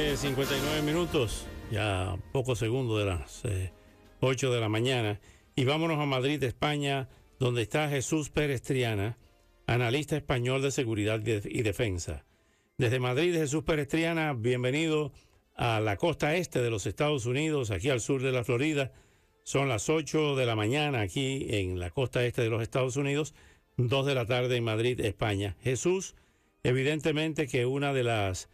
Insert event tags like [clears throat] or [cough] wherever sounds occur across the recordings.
59 minutos, ya pocos segundos de las 8 eh, de la mañana. Y vámonos a Madrid, España, donde está Jesús Pérez Triana, analista español de seguridad y defensa. Desde Madrid, Jesús Pérez Triana, bienvenido a la costa este de los Estados Unidos, aquí al sur de la Florida. Son las 8 de la mañana aquí en la costa este de los Estados Unidos, 2 de la tarde en Madrid, España. Jesús, evidentemente que una de las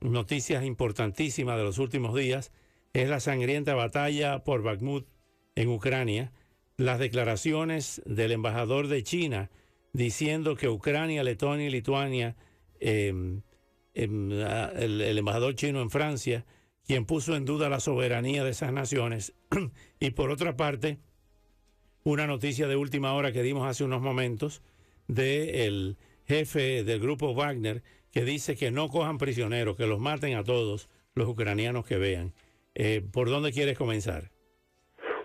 noticias importantísimas de los últimos días es la sangrienta batalla por Bakhmut en Ucrania, las declaraciones del embajador de China diciendo que Ucrania, Letonia y Lituania, em, em, el, el, embajador chino en Francia, quien puso en duda la soberanía de esas naciones, [clears throat] y por otra parte, una noticia de última hora que dimos hace unos momentos del jefe del grupo Wagner, que dice que no cojan prisioneros, que los maten a todos los ucranianos que vean. Eh, ¿Por dónde quieres comenzar?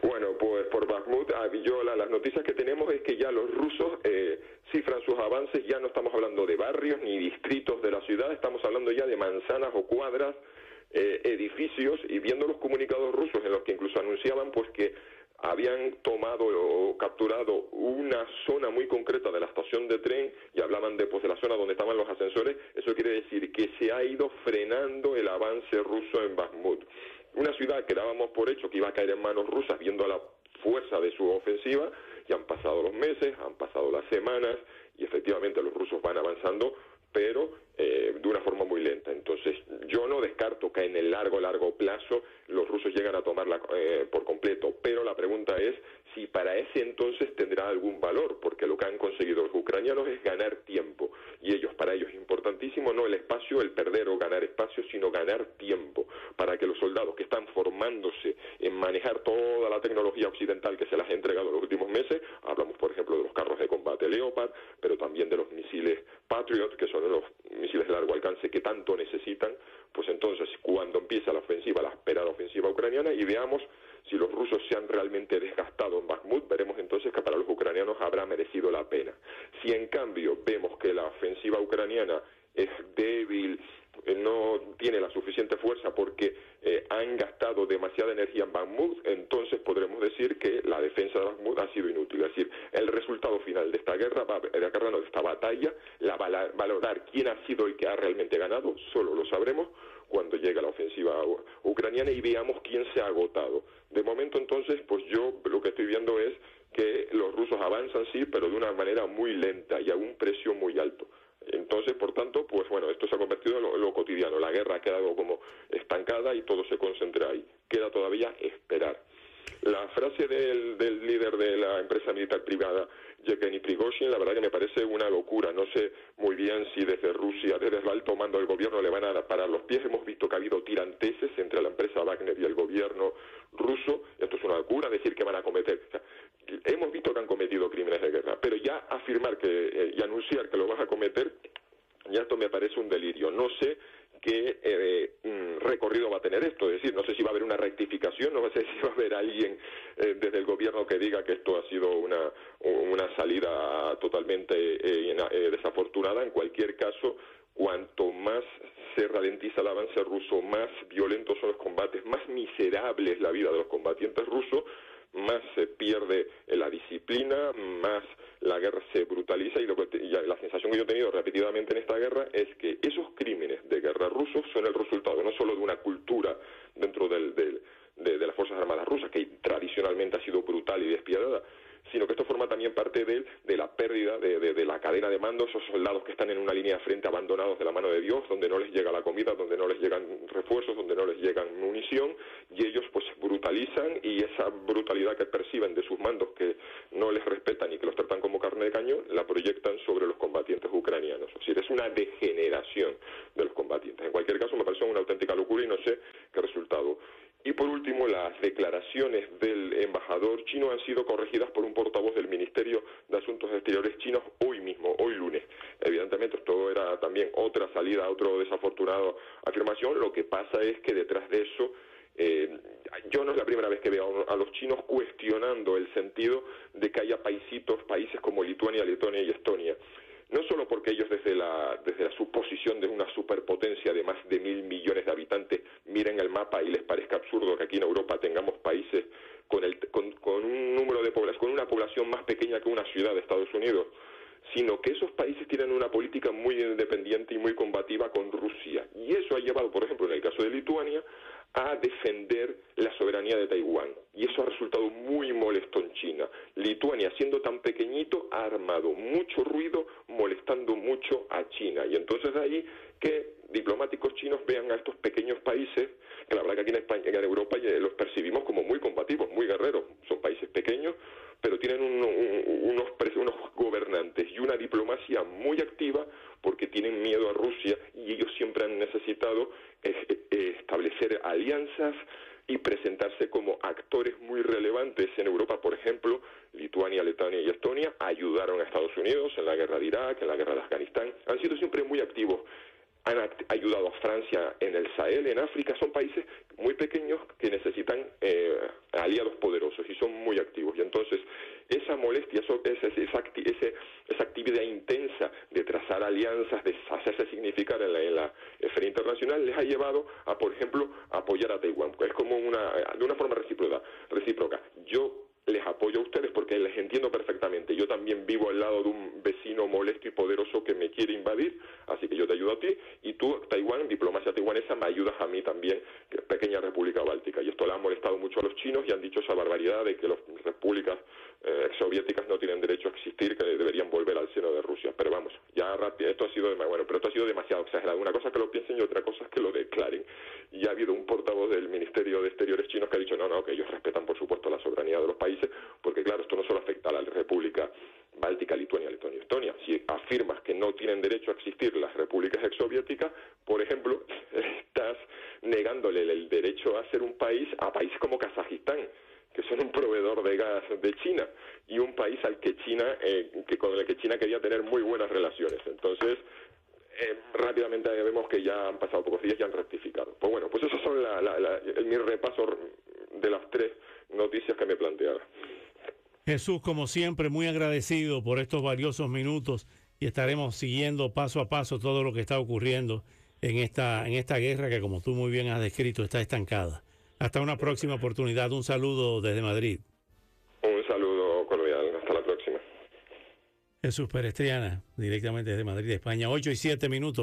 Bueno, pues por Bakhmut, Villola, las noticias que tenemos es que ya los rusos eh, cifran sus avances, ya no estamos hablando de barrios ni distritos de la ciudad, estamos hablando ya de manzanas o cuadras, eh, edificios, y viendo los comunicados rusos en los que incluso anunciaban pues que habían tomado o capturado una zona muy concreta de la estación de tren y hablaban de, pues, de la zona donde estaban los ascensores, eso quiere decir que se ha ido frenando el avance ruso en Bakhmut. Una ciudad que dábamos por hecho que iba a caer en manos rusas viendo la fuerza de su ofensiva, y han pasado los meses, han pasado las semanas, y efectivamente los rusos van avanzando, pero eh, de una forma muy lenta. Entonces, yo no descarto que en el largo, largo plazo los rusos lleguen a tomarla eh, por completo, pero la pregunta es si para ese entonces tendrá algún valor, porque lo que han conseguido los ucranianos es ganar tiempo, y ellos, para ellos es importantísimo no el espacio, el perder o ganar espacio, sino ganar tiempo, para que los soldados que están formándose manejar toda la tecnología occidental que se les ha entregado en los últimos meses, hablamos por ejemplo de los carros de combate Leopard, pero también de los misiles Patriot, que son los misiles de largo alcance que tanto necesitan, pues entonces cuando empieza la ofensiva, la esperada ofensiva ucraniana, y veamos si los rusos se han realmente desgastado en Bakhmut, veremos entonces que para los ucranianos habrá merecido la pena. Si en cambio vemos que la ofensiva ucraniana es débil, eh, no tiene la suficiente fuerza porque demasiada energía en Bakhmut, entonces podremos decir que la defensa de Bakhmut ha sido inútil. Es decir, el resultado final de esta guerra, de de esta batalla, la valorar quién ha sido el que ha realmente ganado, solo lo sabremos cuando llegue la ofensiva ucraniana y veamos quién se ha agotado. De momento entonces, pues yo lo que estoy viendo es que los rusos avanzan sí, pero de una manera muy lenta y a un precio muy alto. Entonces, por tanto, pues bueno, esto se ha convertido en lo, cotidiano. La guerra ha quedado como estancada y todo se concentra ahí. Queda todavía esperar. La frase del, del líder de la empresa militar privada, Yevgeny Prigozhin, la verdad que me parece una locura. No sé muy bien si desde Rusia, desde el alto mando del gobierno le van a parar los pies. Hemos visto que ha habido tiranteses entre la empresa Wagner y el gobierno ruso. Esto es una locura, decir que van a cometer hemos visto que han cometido crímenes de guerra, pero ya afirmar que eh, y anunciar que lo vas a cometer, esto me parece un delirio. No sé qué eh, mm, recorrido va a tener esto, es decir, no sé si va a haber una rectificación, no sé [laughs] si va a haber alguien eh, desde el gobierno que diga que esto ha sido una, una salida totalmente desafortunada. En cualquier caso, cuanto más se ralentiza el avance ruso, más violentos son los combates, más miserable es la vida de los combatientes rusos, más se pierde la disciplina, más la guerra se brutaliza y, lo que, la sensación que yo he tenido repetidamente en esta guerra es que esos crímenes de guerra rusos son el resultado no solo de una cultura dentro del, de, de las Fuerzas Armadas rusas, que tradicionalmente ha sido brutal y despiadada, sino que esto forma también parte de, de la pérdida de, de, la cadena de mando, esos soldados que están en una línea de frente abandonados de la mano de Dios, donde no les llega la comida, donde no les llegan refuerzos, donde no les llegan munición, y ellos pues brutalizan y esa brutalidad que perciben de sus mandos que no les respetan y que los proyectan sobre los combatientes ucranianos. Es decir, es una degeneración de los combatientes. En cualquier caso, me pareció una auténtica locura y no sé qué resultado. Y por último, las declaraciones del embajador chino han sido corregidas por un portavoz del Ministerio de Asuntos Exteriores chinos hoy mismo, hoy lunes. Evidentemente, esto era también otra salida, otra desafortunada afirmación. Lo que pasa es que detrás de eso yo no es la primera vez que veo a los chinos cuestionando el sentido de que haya paisitos, países como Lituania, Letonia y Estonia. No solo porque ellos desde la, desde la suposición de una superpotencia de más de mil millones de habitantes miren el mapa y les parezca absurdo que aquí en Europa tengamos países con, el, con, con un número de población, con una población más pequeña que una ciudad de Estados Unidos, sino que esos países tienen una política muy independiente y muy combativa con Rusia. Y eso ha llevado, por ejemplo, en el caso de Lituania, a defender la soberanía de Taiwán. Y eso ha resultado muy molesto en China. Lituania, siendo tan pequeñito, ha armado mucho ruido molestando mucho a China. Y entonces ahí que diplomáticos chinos vean a estos pequeños países, que la verdad que aquí en España, en Europa los percibimos como muy combativos, muy guerreros. Son países pequeños, pero tienen unos, unos gobernantes y una diplomacia muy activa porque tienen miedo a Rusia y ellos siempre han necesitado establecer alianzas y presentarse como actores muy relevantes en Europa, por ejemplo, Lituania, Letonia y Estonia ayudaron a Estados Unidos en la guerra de Irak, en la guerra de Afganistán, han sido siempre muy activos han ayudado a Francia en el Sahel, en África, son países muy pequeños que necesitan eh, aliados poderosos y son muy activos. Y entonces esa molestia, esa, esa, actividad intensa de trazar alianzas, de hacerse significar en la, en la esfera internacional, les ha llevado a, por ejemplo, apoyar a Taiwán. Es como una, de una forma recíproca. recíproca. Yo les apoyo a ustedes porque les entiendo perfectamente. Yo también vivo al lado de un vecino molesto y poderoso que me quiere invadir, así que yo te ayudo a ti y tú, Taiwán, diplomacia taiwanesa, me ayudas a mí también, pequeña república báltica. Y esto le ha molestado mucho a los chinos y han dicho esa barbaridad de que las repúblicas eh, soviéticas no tienen derecho a existir, que deberían volver al seno de Rusia. Pero vamos, ya esto ha sido bueno, pero esto ha sido demasiado exagerado. Una cosa es que lo piensen y otra cosa es que lo declaren. Y ha habido un portavoz del Ministerio de Exteriores chinos que ha dicho no, no, que ellos respetan por supuesto la soberanía de los países, porque claro, esto no solo afecta a la República Báltica, Lituania, Letonia, Estonia. Si afirmas que no tienen derecho a existir las repúblicas exsoviéticas, por ejemplo, [laughs] estás negándole el derecho a ser un país a países como Kazajistán que son un proveedor de China y un país al que China, eh, que con el que China quería tener muy buenas relaciones. Entonces, eh, rápidamente vemos que ya han pasado pocos días y han rectificado. Pues bueno, pues esos son la, el, mi repaso de las tres noticias que me planteaba. Jesús, como siempre, muy agradecido por estos valiosos minutos y estaremos siguiendo paso a paso todo lo que está ocurriendo en esta, en esta guerra que, como tú muy bien has descrito, está estancada. Hasta una próxima oportunidad. Un saludo desde Madrid. Jesús Perestriana, directamente desde Madrid, España. 8 y 7 minutos.